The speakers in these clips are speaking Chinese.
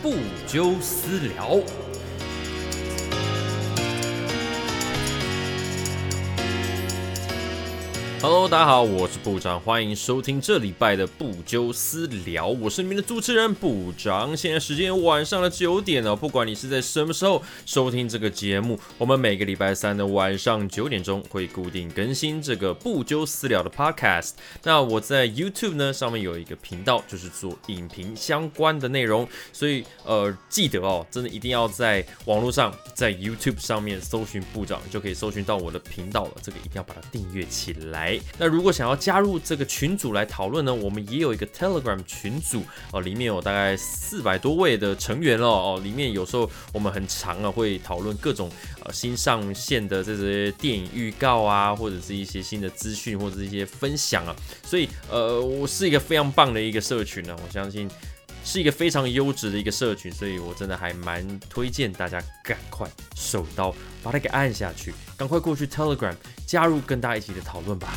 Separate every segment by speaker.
Speaker 1: 不究私聊。Hello，大家好，我是部长，欢迎收听这礼拜的不纠私聊，我是你们的主持人部长。现在时间晚上的九点了，不管你是在什么时候收听这个节目，我们每个礼拜三的晚上九点钟会固定更新这个不纠私聊的 Podcast。那我在 YouTube 呢上面有一个频道，就是做影评相关的内容，所以呃记得哦，真的一定要在网络上，在 YouTube 上面搜寻部长，就可以搜寻到我的频道了。这个一定要把它订阅起来。那如果想要加入这个群组来讨论呢，我们也有一个 Telegram 群组哦，里面有大概四百多位的成员了哦，里面有时候我们很长啊，会讨论各种呃新上线的这些电影预告啊，或者是一些新的资讯或者是一些分享啊，所以呃，我是一个非常棒的一个社群呢，我相信。是一个非常优质的一个社群，所以我真的还蛮推荐大家赶快手刀把它给按下去，赶快过去 Telegram 加入，跟大家一起的讨论吧。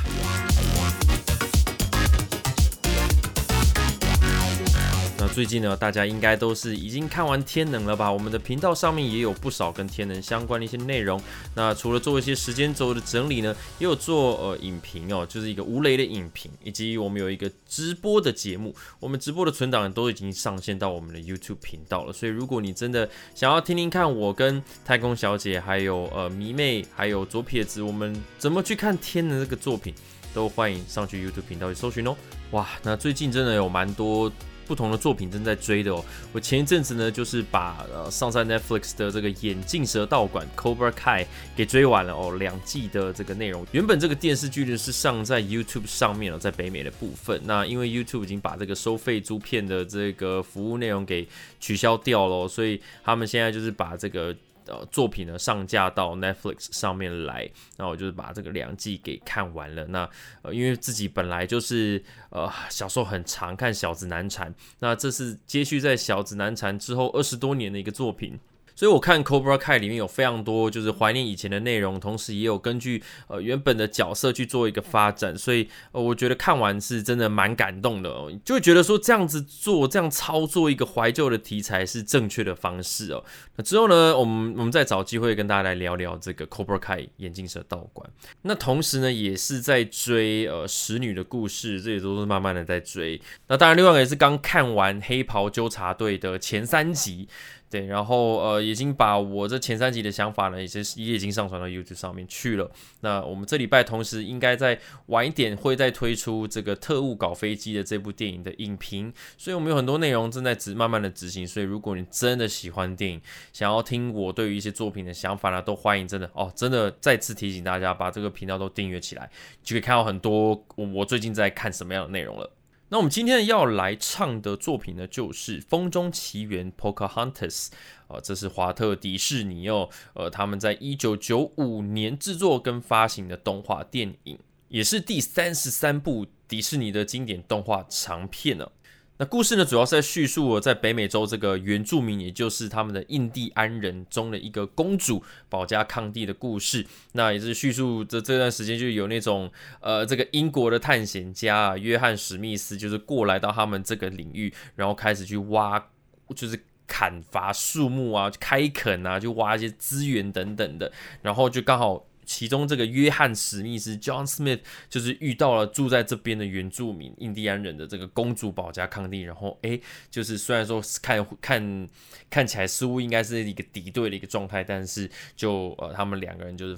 Speaker 1: 最近呢，大家应该都是已经看完《天能》了吧？我们的频道上面也有不少跟《天能》相关的一些内容。那除了做一些时间轴的整理呢，也有做呃影评哦，就是一个无雷的影评，以及我们有一个直播的节目。我们直播的存档都已经上线到我们的 YouTube 频道了。所以如果你真的想要听听看我跟太空小姐，还有呃迷妹，还有左撇子，我们怎么去看《天能》这个作品，都欢迎上去 YouTube 频道去搜寻哦。哇，那最近真的有蛮多。不同的作品正在追的哦。我前一阵子呢，就是把呃上在 Netflix 的这个眼镜蛇道馆 Cobra Kai 给追完了哦，两季的这个内容。原本这个电视剧呢是上在 YouTube 上面了，在北美的部分。那因为 YouTube 已经把这个收费租片的这个服务内容给取消掉了，所以他们现在就是把这个。呃，作品呢上架到 Netflix 上面来，那我就是把这个两季给看完了。那呃，因为自己本来就是呃小时候很常看《小子难缠》，那这是接续在《小子难缠》之后二十多年的一个作品。所以我看 Cobra Kai 里面有非常多就是怀念以前的内容，同时也有根据呃原本的角色去做一个发展，所以呃我觉得看完是真的蛮感动的哦，就会觉得说这样子做这样操作一个怀旧的题材是正确的方式哦。那之后呢，我们我们再找机会跟大家来聊聊这个 Cobra Kai 眼镜蛇道馆。那同时呢，也是在追呃使女的故事，这也都是慢慢的在追。那当然，另外一个也是刚看完黑袍纠察队的前三集。对，然后呃，已经把我这前三集的想法呢，也是也已经上传到 YouTube 上面去了。那我们这礼拜同时应该在晚一点会再推出这个特务搞飞机的这部电影的影评，所以我们有很多内容正在执慢慢的执行。所以如果你真的喜欢电影，想要听我对于一些作品的想法呢，都欢迎真的哦，真的再次提醒大家把这个频道都订阅起来，就可以看到很多我我最近在看什么样的内容了。那我们今天要来唱的作品呢，就是《风中奇缘》（Pocahontas） 啊，这是华特迪士尼哦，呃，他们在一九九五年制作跟发行的动画电影，也是第三十三部迪士尼的经典动画长片呢。那故事呢，主要是在叙述我在北美洲这个原住民，也就是他们的印第安人中的一个公主保加康帝的故事。那也是叙述这这段时间就有那种呃，这个英国的探险家约翰史密斯，就是过来到他们这个领域，然后开始去挖，就是砍伐树木啊，开垦啊，就挖一些资源等等的，然后就刚好。其中这个约翰史密斯 （John Smith） 就是遇到了住在这边的原住民印第安人的这个公主保加康帝，然后诶，就是虽然说看看看起来似乎应该是一个敌对的一个状态，但是就呃他们两个人就是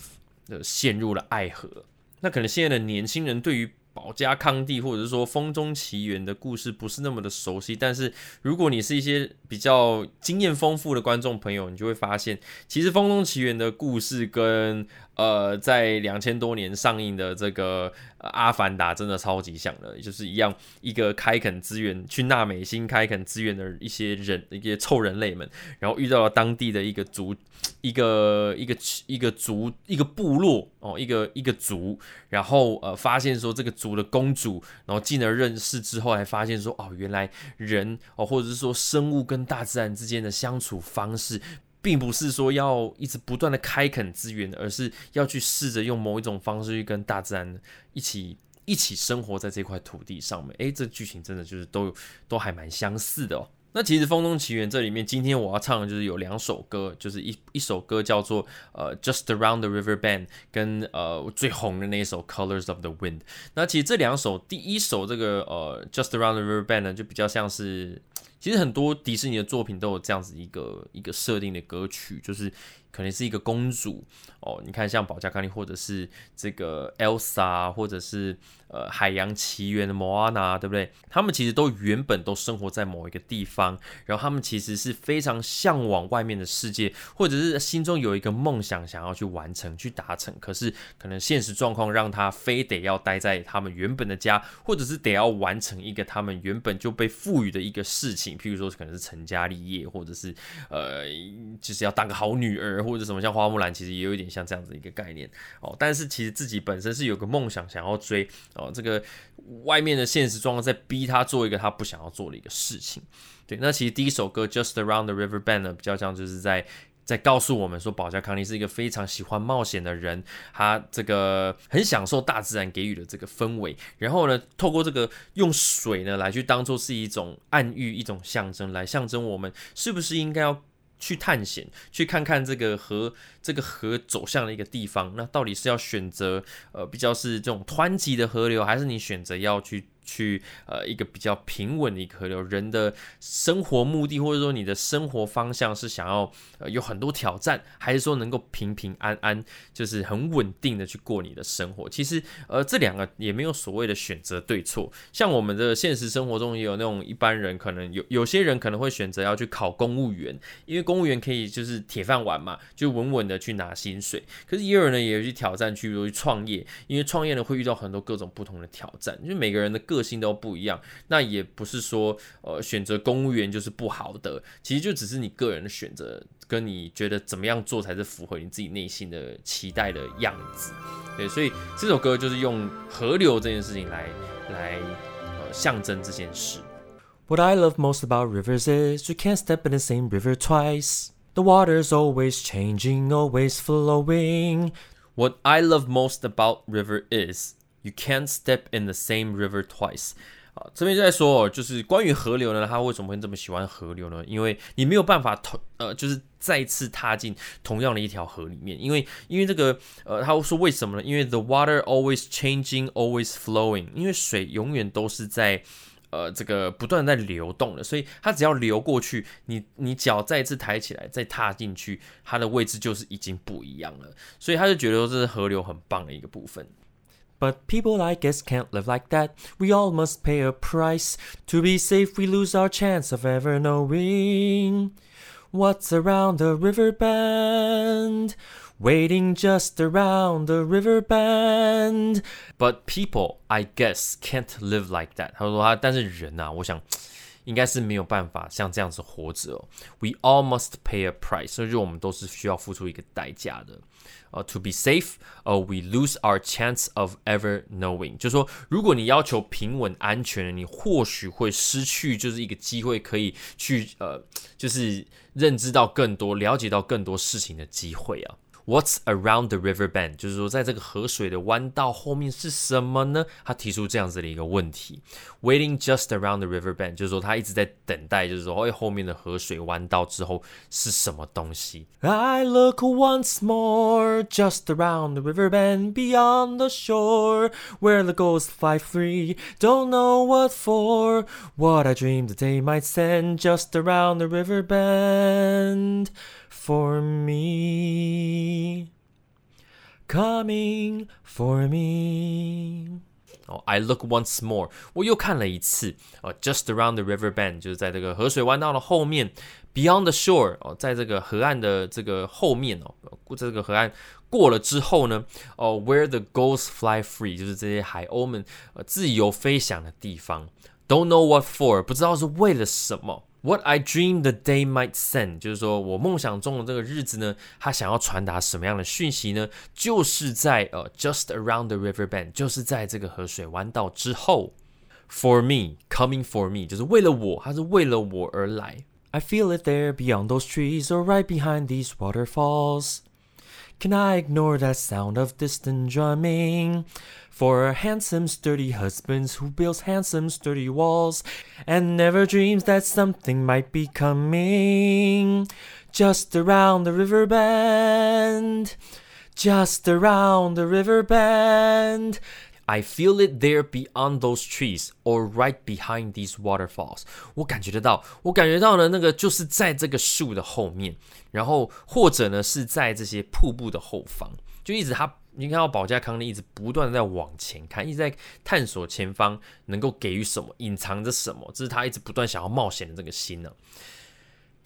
Speaker 1: 呃陷入了爱河。那可能现在的年轻人对于保加康帝或者是说风中奇缘的故事不是那么的熟悉，但是如果你是一些比较经验丰富的观众朋友，你就会发现，其实风中奇缘的故事跟呃，在两千多年上映的这个《阿凡达》真的超级像的，就是一样一个开垦资源去纳美星开垦资源的一些人一些臭人类们，然后遇到了当地的一个族一个一个一个族一个部落哦，一个一个族，然后呃发现说这个族的公主，然后进而认识之后，还发现说哦，原来人哦或者是说生物跟大自然之间的相处方式。并不是说要一直不断的开垦资源，而是要去试着用某一种方式去跟大自然一起一起生活在这块土地上面。诶，这剧情真的就是都都还蛮相似的哦。那其实《风中奇缘》这里面，今天我要唱的就是有两首歌，就是一一首歌叫做呃《Just Around the River Bend》，跟呃最红的那一首《Colors of the Wind》。那其实这两首，第一首这个呃《Just Around the River Bend》呢，就比较像是，其实很多迪士尼的作品都有这样子一个一个设定的歌曲，就是可能是一个公主哦，你看像保加康利，或者是这个 Elsa，或者是。呃，海洋奇缘的摩阿娜，对不对？他们其实都原本都生活在某一个地方，然后他们其实是非常向往外面的世界，或者是心中有一个梦想想要去完成、去达成。可是可能现实状况让他非得要待在他们原本的家，或者是得要完成一个他们原本就被赋予的一个事情，譬如说可能是成家立业，或者是呃，就是要当个好女儿，或者什么。像花木兰其实也有一点像这样子一个概念哦。但是其实自己本身是有个梦想想要追。哦，这个外面的现实状况在逼他做一个他不想要做的一个事情。对，那其实第一首歌《Just Around the River Bend》呢，比较像就是在在告诉我们说，保加康尼是一个非常喜欢冒险的人，他这个很享受大自然给予的这个氛围。然后呢，透过这个用水呢来去当做是一种暗喻、一种象征，来象征我们是不是应该要。去探险，去看看这个河，这个河走向的一个地方，那到底是要选择呃比较是这种湍急的河流，还是你选择要去？去呃一个比较平稳的一个河流，人的生活目的或者说你的生活方向是想要呃有很多挑战，还是说能够平平安安，就是很稳定的去过你的生活？其实呃这两个也没有所谓的选择对错。像我们的现实生活中也有那种一般人，可能有有些人可能会选择要去考公务员，因为公务员可以就是铁饭碗嘛，就稳稳的去拿薪水。可是也有人呢也有去挑战去如去创业，因为创业呢会遇到很多各种不同的挑战，就是每个人的个。个性都不一样，那也不是说呃选择公务员就是不好的，其实就只是你个人的选择，跟你觉得怎么样做才是符合你自己内心的期待的样子。对，所以这首歌就是用河流这件事情来来呃象征这件事。
Speaker 2: What I love most about rivers is you can't step in the same river twice. The water's always changing, always flowing.
Speaker 1: What I love most about river is You can't step in the same river twice。啊，这边就在说，就是关于河流呢，他为什么会这么喜欢河流呢？因为你没有办法同呃，就是再次踏进同样的一条河里面，因为因为这个呃，他会说为什么呢？因为 the water always changing, always flowing，因为水永远都是在。呃，这个不断在流动的，所以它只要流过去，你你脚再次抬起来，再踏进去，它的位置就是已经不一样了。所以他就觉得说这是河流很棒的一个部分。
Speaker 2: But people like us can't live like that. We all must pay a price. To be safe, we lose our chance of ever knowing what's around the river bend. Waiting just around the river bend.
Speaker 1: But people, I guess, can't live like that. 他说他，但是人呐、啊，我想应该是没有办法像这样子活着哦。We all must pay a price，所以我们都是需要付出一个代价的。 呃，to be safe，呃，we lose our chance of ever knowing，就是说，如果你要求平稳安全，你或许会失去就是一个机会，可以去呃，就是认知到更多、了解到更多事情的机会啊。What's around the river bend？就是说，在这个河水的弯道后面是什么呢？他提出这样子的一个问题。Waiting just around the river bend，就是说他一直在等待，就是说，哎，后面的河水弯道之后是什么东西？
Speaker 2: I look once more just around the river bend beyond the shore where the ghosts fly free. Don't know what for. What I dreamed the day might send just around the river bend for me, coming for me.
Speaker 1: 哦，I look once more，我又看了一次。哦，just around the river bend，就是在这个河水弯道的后面，beyond the shore，哦，在这个河岸的这个后面哦，这个河岸过了之后呢，哦，where the gulls fly free，就是这些海鸥们呃自由飞翔的地方。Don't know what for，不知道是为了什么。 What I dream the day might send，就是说我梦想中的这个日子呢，它想要传达什么样的讯息呢？就是在呃，just around the river bend，就是在这个河水弯道之后，for me，coming for me，就是为了我，它是为了我而来。
Speaker 2: I feel it there beyond those trees or right behind these waterfalls. Can I ignore that sound of distant drumming? For a handsome, sturdy husband who builds handsome, sturdy walls and never dreams that something might be coming just around the river bend, just around the river bend. I feel it there beyond those trees, or right behind these waterfalls。我感觉得到，我感觉到呢，那个就是在这个树的后面，然后或者呢是在这些瀑布的后方，就一直他，你看到保加康利一直不断的在往前看，一直在探索前方能够给予什么，隐藏着什么，这是他一直不断想要冒险的这个心呢。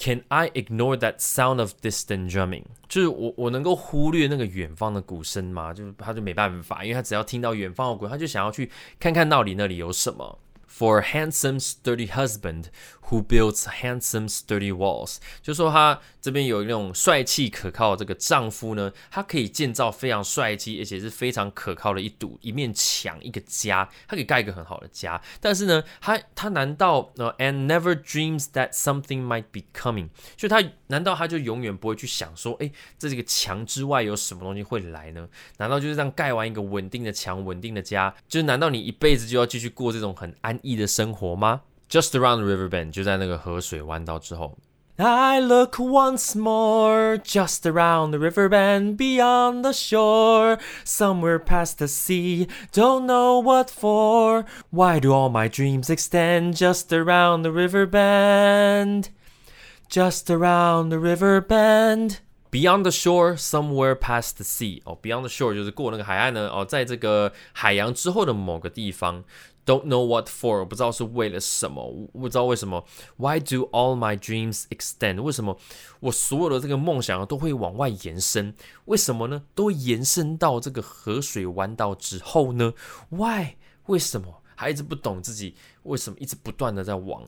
Speaker 2: Can I ignore that sound of distant drumming？就是我我能够忽略那个远方的鼓声吗？就是他就没办法，因为他只要听到远方的鼓，他就想要去看看到底那里有什么。For a handsome, sturdy husband who builds handsome, sturdy walls，就说他这边有那种帅气可靠的这个丈夫呢，他可以建造非常帅气而且是非常可靠的一堵一面墙，一个家，他可以盖一个很好的家。但是呢，他他难道呃，and never dreams that something might be coming？就他难道他就永远不会去想说，哎，这这个墙之外有什么东西会来呢？难道就是这样盖完一个稳定的墙、稳定的家，就是难道你一辈子就要继续过这种很安逸的生活吗？Just around the river bend，就在那个河水弯道之后。I look once more, just around the river bend, beyond the shore, somewhere past the sea, don't know what for. Why do all my dreams extend just around the river bend? Just around the river bend. Beyond the shore, somewhere past the sea. 哦，Beyond the shore 就是过那个海岸呢。哦，在这个海洋之后的某个地方。 Don't know what for，不知道是为了什么，不知道为什么。Why do all my dreams extend？为什么我所有的这个梦想都会往外延伸？为什么呢？都会延伸到这个河水弯道之后呢？Why？为什么？还一直不懂自己为什么一直不断的在往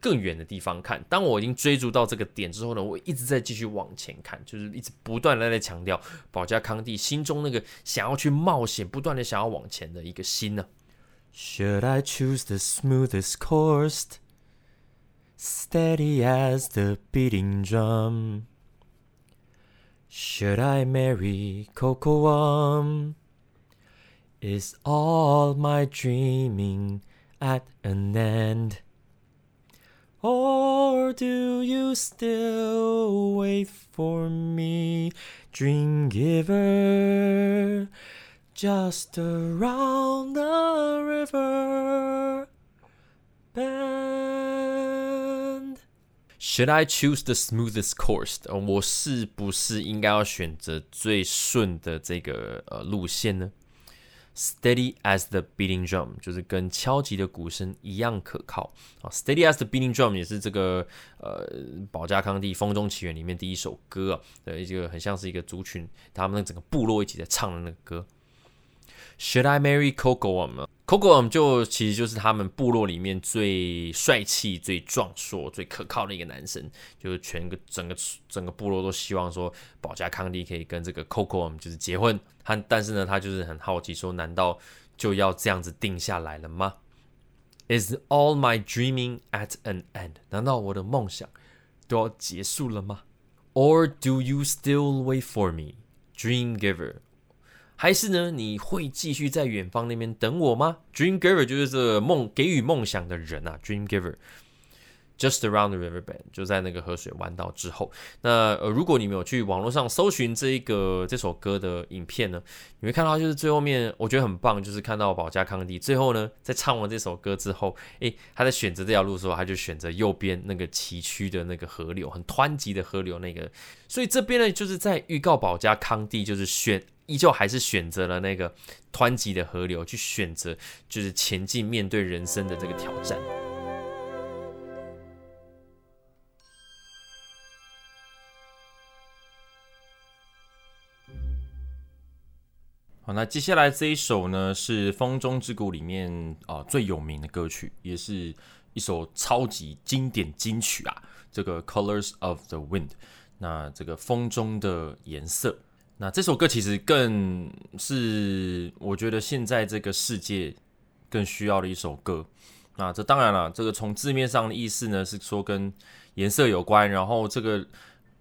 Speaker 2: 更远的地方看。当我已经追逐到这个点之后呢，我一直在继续往前看，就是一直不断的在强调保加康帝心中那个想要去冒险、不断的想要往前的一个心呢。Should I choose the smoothest course, steady as the beating drum? Should I marry Cocoam? Is all my dreaming at an end? Or do you still wait for me, dream giver? Just around the river bend. Should I choose the smoothest course？我是不是应该要选择最顺的这个呃路线呢？Steady as the beating drum，就是跟敲击的鼓声一样可靠啊。Steady as the beating drum 也是这个呃保加康帝《风中奇缘》里面第一首歌啊，的一个很像是一个族群，他们那整个部落一起在唱的那个歌。Should I marry Cocom? Cocom 就其实就是他们部落里面最帅气、最壮硕、最可靠的一个男生，就是全个整个整个部落都希望说保加康帝可以跟这个 Cocom 就是结婚。他但是呢，他就是很好奇说，难道就要这样子定下来了吗？Is all my dreaming at an end？难道我的梦想都要结束了吗？Or do you still wait for me, dream giver？还是呢？你会继续在远方那边等我吗？Dream giver 就是这个梦给予梦想的人啊。Dream giver，just around the river bend，就在那个河水弯道之后。那呃，如果你没有去网络上搜寻这一个这首歌的影片呢，你会看到就是最后面，我觉得很棒，就是看到保加康帝最后呢，在唱完这首歌之后，诶，他在选择这条路的时候，他就选择右边那个崎岖的那个河流，很湍急的河流那个。所以这边呢，就是在预告保加康帝就是选。依旧还是选择了那个湍急的河流，去选择就是前进，面对人生的这个挑战。好，那接下来这一首呢，是《风中之谷》里面啊最有名的歌曲，也是一首超级经典金曲啊。这个《Colors of the Wind》，那这个风中的颜色。那这首歌其实更是我觉得现在这个世界更需要的一首歌。那这当然了，这个从字面上的意思呢是说跟颜色有关，然后这个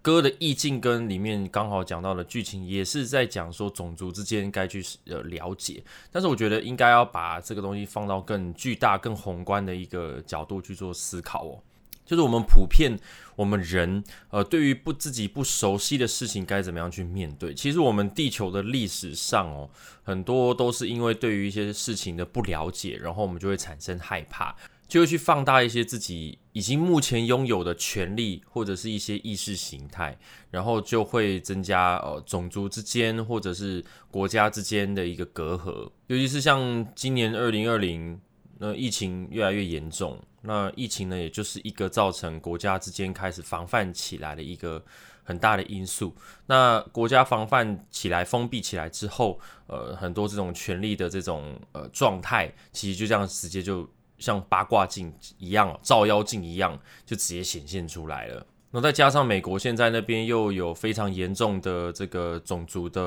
Speaker 1: 歌的意境跟里面刚好讲到的剧情，也是在讲说种族之间该去呃了解。但是我觉得应该要把这个东西放到更巨大、更宏观的一个角度去做思考哦。就是我们普遍我们人呃，对于不自己不熟悉的事情该怎么样去面对？其实我们地球的历史上哦，很多都是因为对于一些事情的不了解，然后我们就会产生害怕。就会去放大一些自己已经目前拥有的权利，或者是一些意识形态，然后就会增加呃种族之间或者是国家之间的一个隔阂。尤其是像今年二零二零，那疫情越来越严重，那疫情呢，也就是一个造成国家之间开始防范起来的一个很大的因素。那国家防范起来、封闭起来之后，呃，很多这种权力的这种呃状态，其实就这样直接就。像八卦镜一样，照妖镜一样，就直接显现出来了。那再加上美国现在那边又有非常严重的这个种族的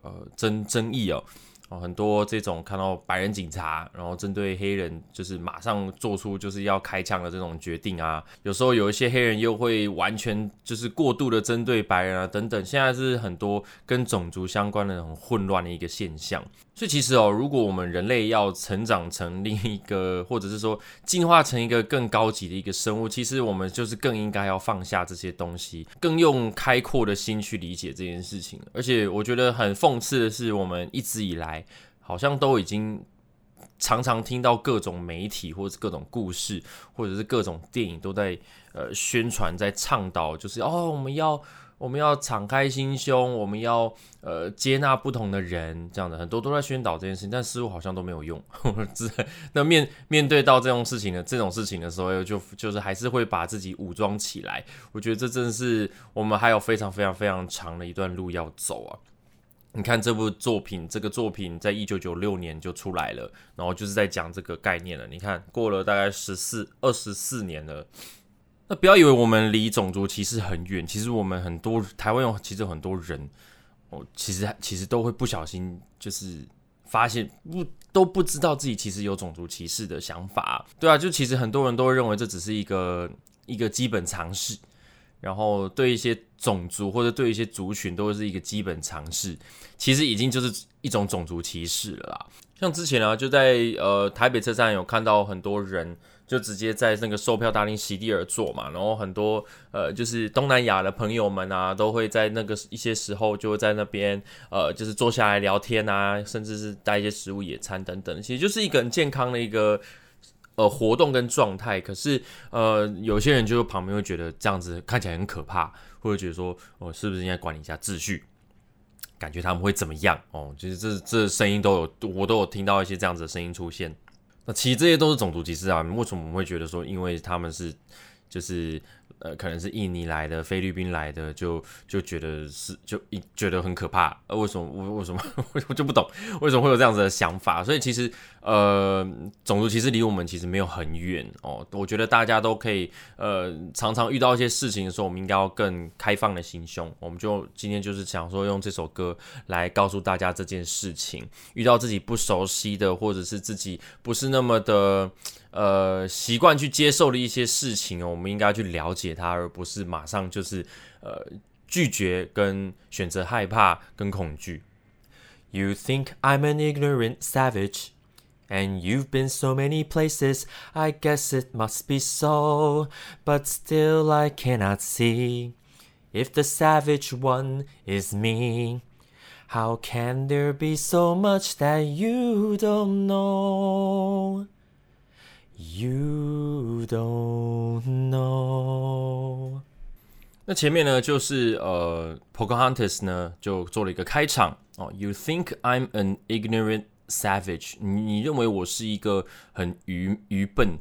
Speaker 1: 呃争争议哦。很多这种看到白人警察，然后针对黑人，就是马上做出就是要开枪的这种决定啊。有时候有一些黑人又会完全就是过度的针对白人啊，等等。现在是很多跟种族相关的很混乱的一个现象。所以其实哦，如果我们人类要成长成另一个，或者是说进化成一个更高级的一个生物，其实我们就是更应该要放下这些东西，更用开阔的心去理解这件事情。而且我觉得很讽刺的是，我们一直以来好像都已经常常听到各种媒体或者各种故事，或者是各种电影都在呃宣传，在倡导，就是哦，我们要。我们要敞开心胸，我们要呃接纳不同的人，这样的很多都在宣导这件事情，但似乎好像都没有用。那面面对到这种事情的这种事情的时候，就就是还是会把自己武装起来。我觉得这真的是我们还有非常非常非常长的一段路要走啊！你看这部作品，这个作品在一九九六年就出来了，然后就是在讲这个概念了。你看过了大概十四二十四年了。那不要以为我们离种族歧视很远，其实我们很多台湾有其实很多人，哦，其实其实都会不小心就是发现不都不知道自己其实有种族歧视的想法，对啊，就其实很多人都认为这只是一个一个基本常识，然后对一些种族或者对一些族群都是一个基本常识，其实已经就是一种种族歧视了啦。像之前啊，就在呃台北车站有看到很多人。就直接在那个售票大厅席地而坐嘛，然后很多呃，就是东南亚的朋友们啊，都会在那个一些时候就会在那边呃，就是坐下来聊天啊，甚至是带一些食物野餐等等，其实就是一个很健康的一个呃活动跟状态。可是呃，有些人就旁边会觉得这样子看起来很可怕，或者觉得说哦，是不是应该管理一下秩序？感觉他们会怎么样？哦，其实这这声音都有，我都有听到一些这样子的声音出现。那其实这些都是种族歧视啊！为什么我们会觉得说，因为他们是，就是。呃，可能是印尼来的、菲律宾来的，就就觉得是就一觉得很可怕。呃，为什么我为什么 我就不懂为什么会有这样子的想法？所以其实呃，种族其实离我们其实没有很远哦。我觉得大家都可以呃，常常遇到一些事情的时候，我们应该要更开放的心胸。我们就今天就是想说，用这首歌来告诉大家这件事情：遇到自己不熟悉的，或者是自己不是那么的。呃，习惯去接受的一些事情哦，我们应该去了解它，而不是马上就是呃拒绝跟选择害怕跟恐惧。
Speaker 2: You think I'm an ignorant savage, and you've been so many places. I guess it must be so, but still I cannot see if the savage one is me. How can there be so much that you don't know? You don't know。
Speaker 1: 那前面呢，就是呃，Pocahontas 呢就做了一个开场哦。You think I'm an ignorant savage？你你认为我是一个很愚愚笨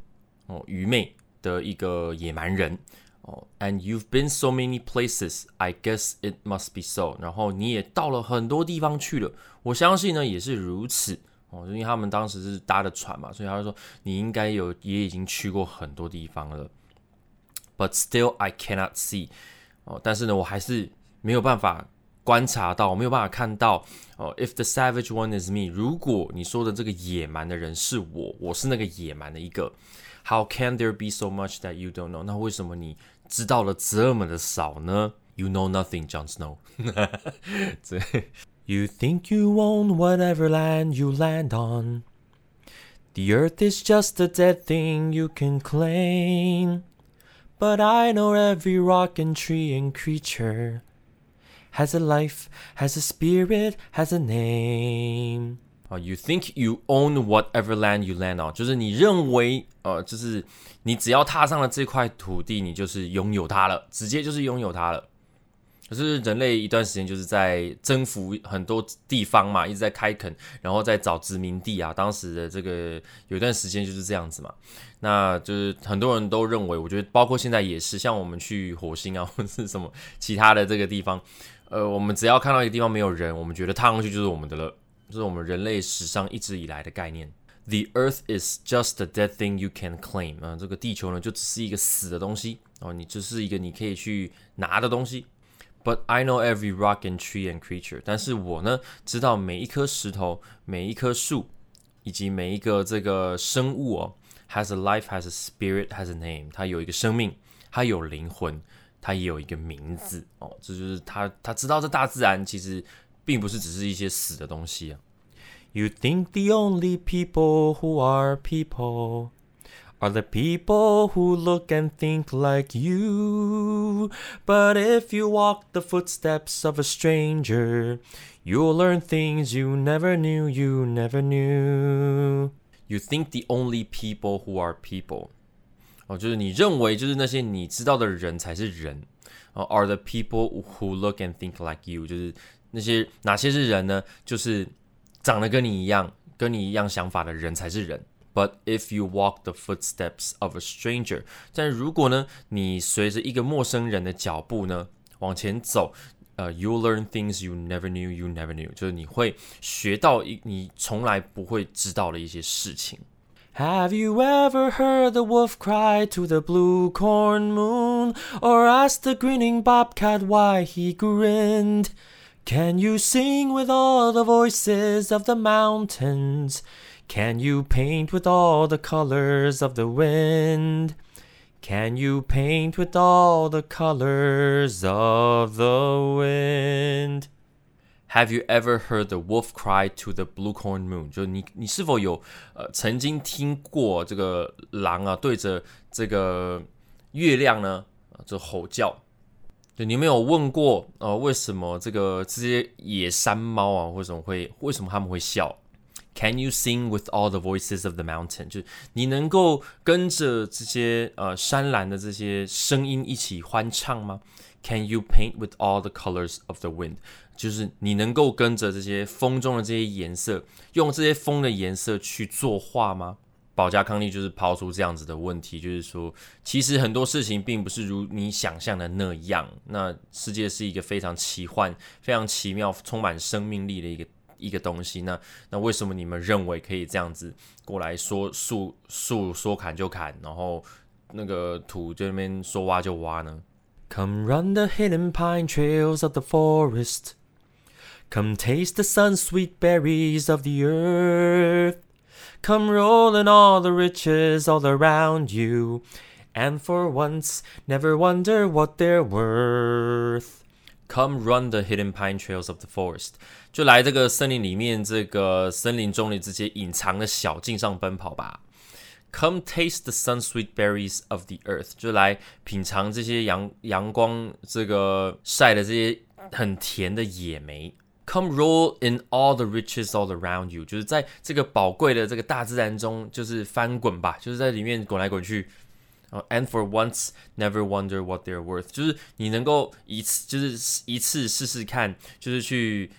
Speaker 1: 哦愚昧的一个野蛮人哦。And you've been so many places. I guess it must be so。然后你也到了很多地方去了，我相信呢也是如此。哦，因为他们当时是搭的船嘛，所以他就说你应该有也已经去过很多地方了。But still, I cannot see。哦，但是呢，我还是没有办法观察到，没有办法看到。哦，If the savage one is me，如果你说的这个野蛮的人是我，我是那个野蛮的一个，How can there be so much that you don't know？那为什么你知道了这么的少呢？You know nothing, Jon Snow 这。
Speaker 2: You think you own whatever land you land on. The earth is just a dead thing you can claim. But I know every rock and tree and creature has a life, has a spirit, has a name.
Speaker 1: 啊，You think you own whatever land you land on，就是你认为，呃，就是你只要踏上了这块土地，你就是拥有它了，直接就是拥有它了。 可是人类一段时间就是在征服很多地方嘛，一直在开垦，然后在找殖民地啊。当时的这个有一段时间就是这样子嘛。那就是很多人都认为，我觉得包括现在也是，像我们去火星啊，或者是什么其他的这个地方，呃，我们只要看到一个地方没有人，我们觉得踏上去就是我们的了。这是我们人类史上一直以来的概念。The Earth is just a dead thing you can claim 啊，这个地球呢就只是一个死的东西哦，你就是一个你可以去拿的东西。But I know every rock and tree and creature，但是我呢知道每一颗石头、每一棵树以及每一个这个生物哦，has a life, has a spirit, has a name，它有一个生命，它有灵魂，它也有一个名字哦，这就是他他知道这大自然其实。并不是只是一些死的东西啊。
Speaker 2: You think the only people who are people are the people who look and think like you. But if you walk the footsteps of a stranger, you'll learn things you never knew you never knew.
Speaker 1: You think the only people who are people，哦，就是你认为就是那些你知道的人才是人，哦，are the people who look and think like you，就是那些哪些是人呢？就是长得跟你一样、跟你一样想法的人才是人。 But if you walk the footsteps of a stranger，但如果呢，你随着一个陌生人的脚步呢往前走，呃、uh,，you learn things you never knew you never knew，就是你会学到一你从来不会知道的一些事情。
Speaker 2: Have you ever heard the wolf cry to the blue corn moon, or asked the grinning bobcat why he grinned? Can you sing with all the voices of the mountains? Can you paint with all the colors of the wind? Can you paint with all the colors of the wind?
Speaker 1: Have you ever heard the wolf cry to the blue corn moon？就是你，你是否有呃曾经听过这个狼啊对着这个月亮呢啊这吼叫？就你有没有问过呃为什么这个这些野山猫啊为什么会为什么他们会笑 ？Can you sing with all the voices of the mountain？就是你能够跟着这些呃山岚的这些声音一起欢唱吗？Can you paint with all the colors of the wind？就是你能够跟着这些风中的这些颜色，用这些风的颜色去作画吗？保加康利就是抛出这样子的问题，就是说，其实很多事情并不是如你想象的那样。那世界是一个非常奇幻、非常奇妙、充满生命力的一个 一个东西。那那为什么你们认为可以这样子过来说树树说砍就砍，然后那个土这边说挖就挖呢？
Speaker 2: Come run the hidden pine trails of the forest. Come taste the sun sweet berries of the earth. Come roll in all the riches all around you. And for once, never wonder what they're worth.
Speaker 1: Come run the hidden pine trails of the forest，就来这个森林里面，这个森林中的这些隐藏的小径上奔跑吧。Come taste the sun sweet berries of the earth，就来品尝这些阳阳光这个晒的这些很甜的野莓。Come roll in all the riches all around you，就是在这个宝贵的这个大自然中，就是翻滚吧，就是在里面滚来滚去。And for once, never wonder what they're worth，就是你能够一次，就是一次试试看，就是去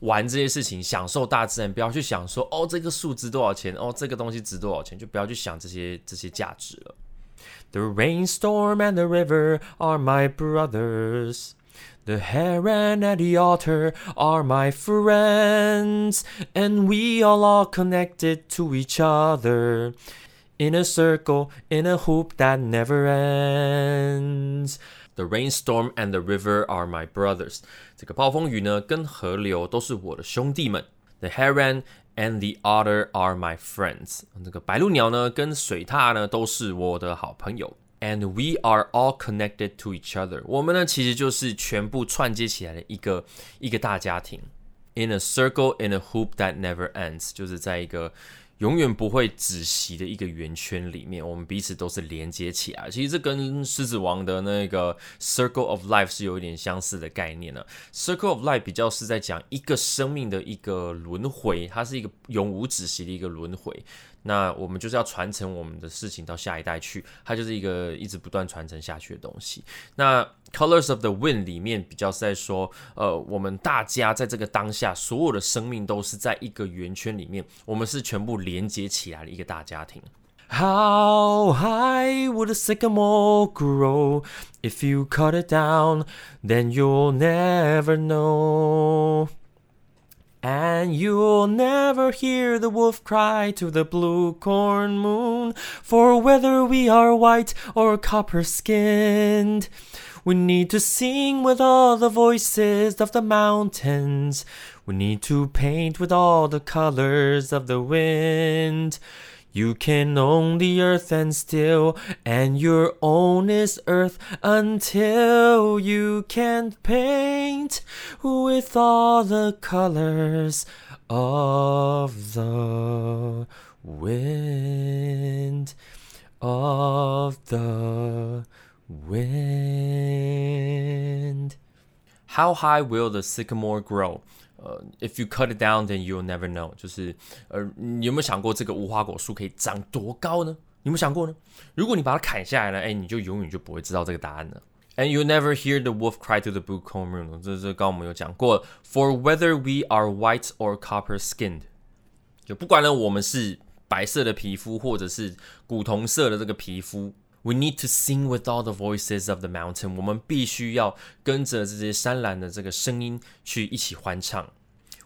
Speaker 1: 玩这些事情，享受大自然，不要去想说哦，这个树值多少钱，哦，这个东西值多少钱，就不要去想这些这些价值了。
Speaker 2: The rainstorm and the river are my brothers. The heron and the otter are my friends, and we all are connected to each other in a circle, in a hoop that never ends.
Speaker 1: The rainstorm and the river are my brothers。这个暴风雨呢，跟河流都是我的兄弟们。The heron and the otter are my friends。这个白鹭鸟呢，跟水獭呢，都是我的好朋友。 and we are all connected to each other。我们呢，其实就是全部串接起来的一个一个大家庭。In a circle in a hoop that never ends，就是在一个 永远不会止息的一个圆圈里面，我们彼此都是连接起来。其实这跟狮子王的那个 Circle of Life 是有一点相似的概念呢。Circle of Life 比较是在讲一个生命的一个轮回，它是一个永无止息的一个轮回。那我们就是要传承我们的事情到下一代去，它就是一个一直不断传承下去的东西。那 Colors of the Wind 里面比较是在说，呃，我们大家在这个当下，所有的生命都是在一个圆圈里面，我们是全部连接起来的一个大家庭。
Speaker 2: How high would a sycamore grow? If you cut it down, then you'll never know. And you'll never hear the wolf cry to the blue corn moon, for whether we are white or copper skinned, we need to sing with all the voices of the mountains. We need to paint with all the colors of the wind. You can own the earth and still, and your own is earth until you can paint with all the colors of the wind, of the wind.
Speaker 1: How high will the sycamore grow? 呃，if you cut it down, then you'll never know。就是呃，你有没有想过这个无花果树可以长多高呢？有没有想过呢？如果你把它砍下来了，哎，你就永远就不会知道这个答案了。And you'll never hear the wolf cry to the blue corn moon。这这刚我们有讲过。For whether we are white or copper skinned，就不管呢，我们是白色的皮肤或者是古铜色的这个皮肤。We need to sing with all the voices of the mountain。我们必须要跟着这些山岚的这个声音去一起欢唱。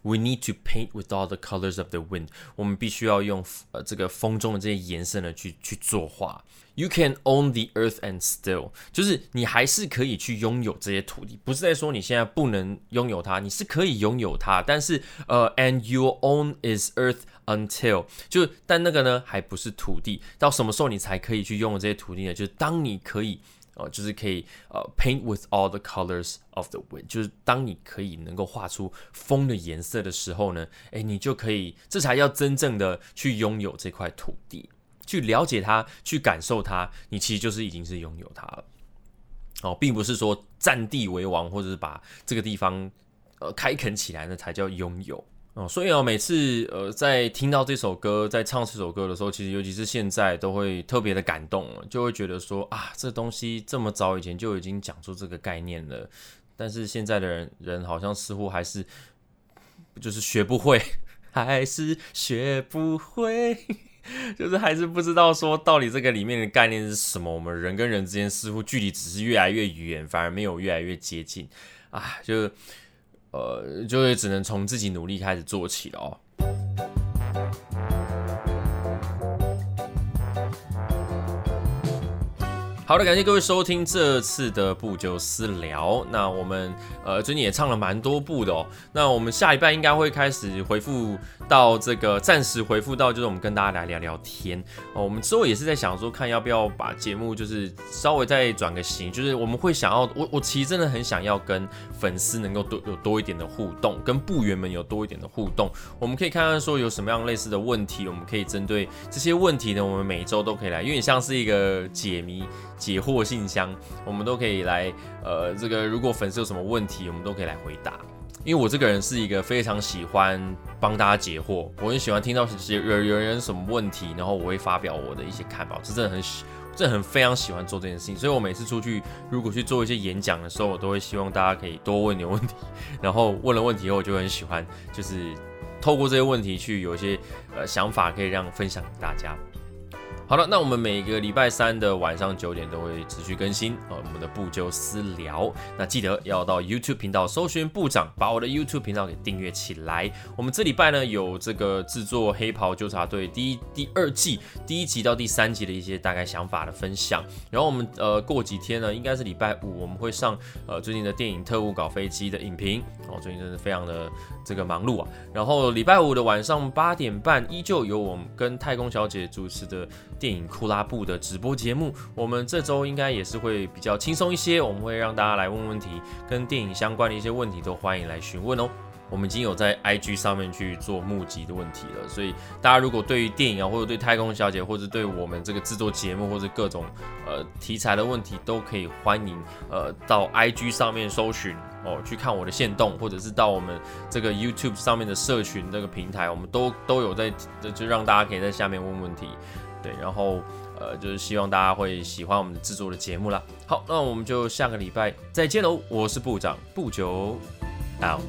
Speaker 1: We need to paint with all the colors of the wind。我们必须要用呃这个风中的这些颜色呢去去作画。 You can own the earth and still，就是你还是可以去拥有这些土地，不是在说你现在不能拥有它，你是可以拥有它，但是呃，and your own is earth until，就但那个呢还不是土地，到什么时候你才可以去拥有这些土地呢？就是当你可以呃，就是可以呃，paint with all the colors of the wind，就是当你可以能够画出风的颜色的时候呢，诶，你就可以，这才要真正的去拥有这块土地。去了解它，去感受它，你其实就是已经是拥有它了。哦，并不是说占地为王，或者是把这个地方呃开垦起来，那才叫拥有哦。所以啊，每次呃在听到这首歌，在唱这首歌的时候，其实尤其是现在，都会特别的感动，就会觉得说啊，这东西这么早以前就已经讲出这个概念了，但是现在的人人好像似乎还是就是学不会，还是学不会。就是还是不知道说到底这个里面的概念是什么。我们人跟人之间似乎距离只是越来越远，反而没有越来越接近啊！就呃，就是只能从自己努力开始做起了哦。好的，感谢各位收听这次的不就私聊。那我们呃最近也唱了蛮多部的哦。那我们下一半应该会开始回复到这个暂时回复到，就是我们跟大家来聊聊天哦。我们之后也是在想说，看要不要把节目就是稍微再转个型，就是我们会想要我我其实真的很想要跟粉丝能够多有多一点的互动，跟部员们有多一点的互动。我们可以看看说有什么样类似的问题，我们可以针对这些问题呢，我们每周都可以来，有点像是一个解谜。解惑信箱，我们都可以来，呃，这个如果粉丝有什么问题，我们都可以来回答。因为我这个人是一个非常喜欢帮大家解惑，我很喜欢听到有有人什么问题，然后我会发表我的一些看法，是真的很喜，真的很非常喜欢做这件事情。所以我每次出去，如果去做一些演讲的时候，我都会希望大家可以多问点问题，然后问了问题以后，我就很喜欢，就是透过这些问题去有一些呃想法，可以让分享给大家。好了，那我们每个礼拜三的晚上九点都会持续更新呃，我们的不就私聊。那记得要到 YouTube 频道搜寻部长，把我的 YouTube 频道给订阅起来。我们这礼拜呢有这个制作《黑袍纠察队》第一、第二季第一集到第三集的一些大概想法的分享。然后我们呃过几天呢，应该是礼拜五我们会上呃最近的电影《特务搞飞机》的影评。哦，最近真的非常的这个忙碌啊。然后礼拜五的晚上八点半，依旧有我们跟太空小姐主持的。电影库拉布的直播节目。我们这周应该也是会比较轻松一些，我们会让大家来问问题，跟电影相关的一些问题都欢迎来询问哦。我们已经有在 IG 上面去做募集的问题了，所以大家如果对于电影啊，或者对太空小姐，或者对我们这个制作节目或者各种呃题材的问题，都可以欢迎呃到 IG 上面搜寻哦，去看我的线动，或者是到我们这个 YouTube 上面的社群这个平台，我们都都有在，就让大家可以在下面问问题，对然后呃就是希望大家会喜欢我们制作的节目啦。好那我们就下个礼拜再见喽我是部长不久 out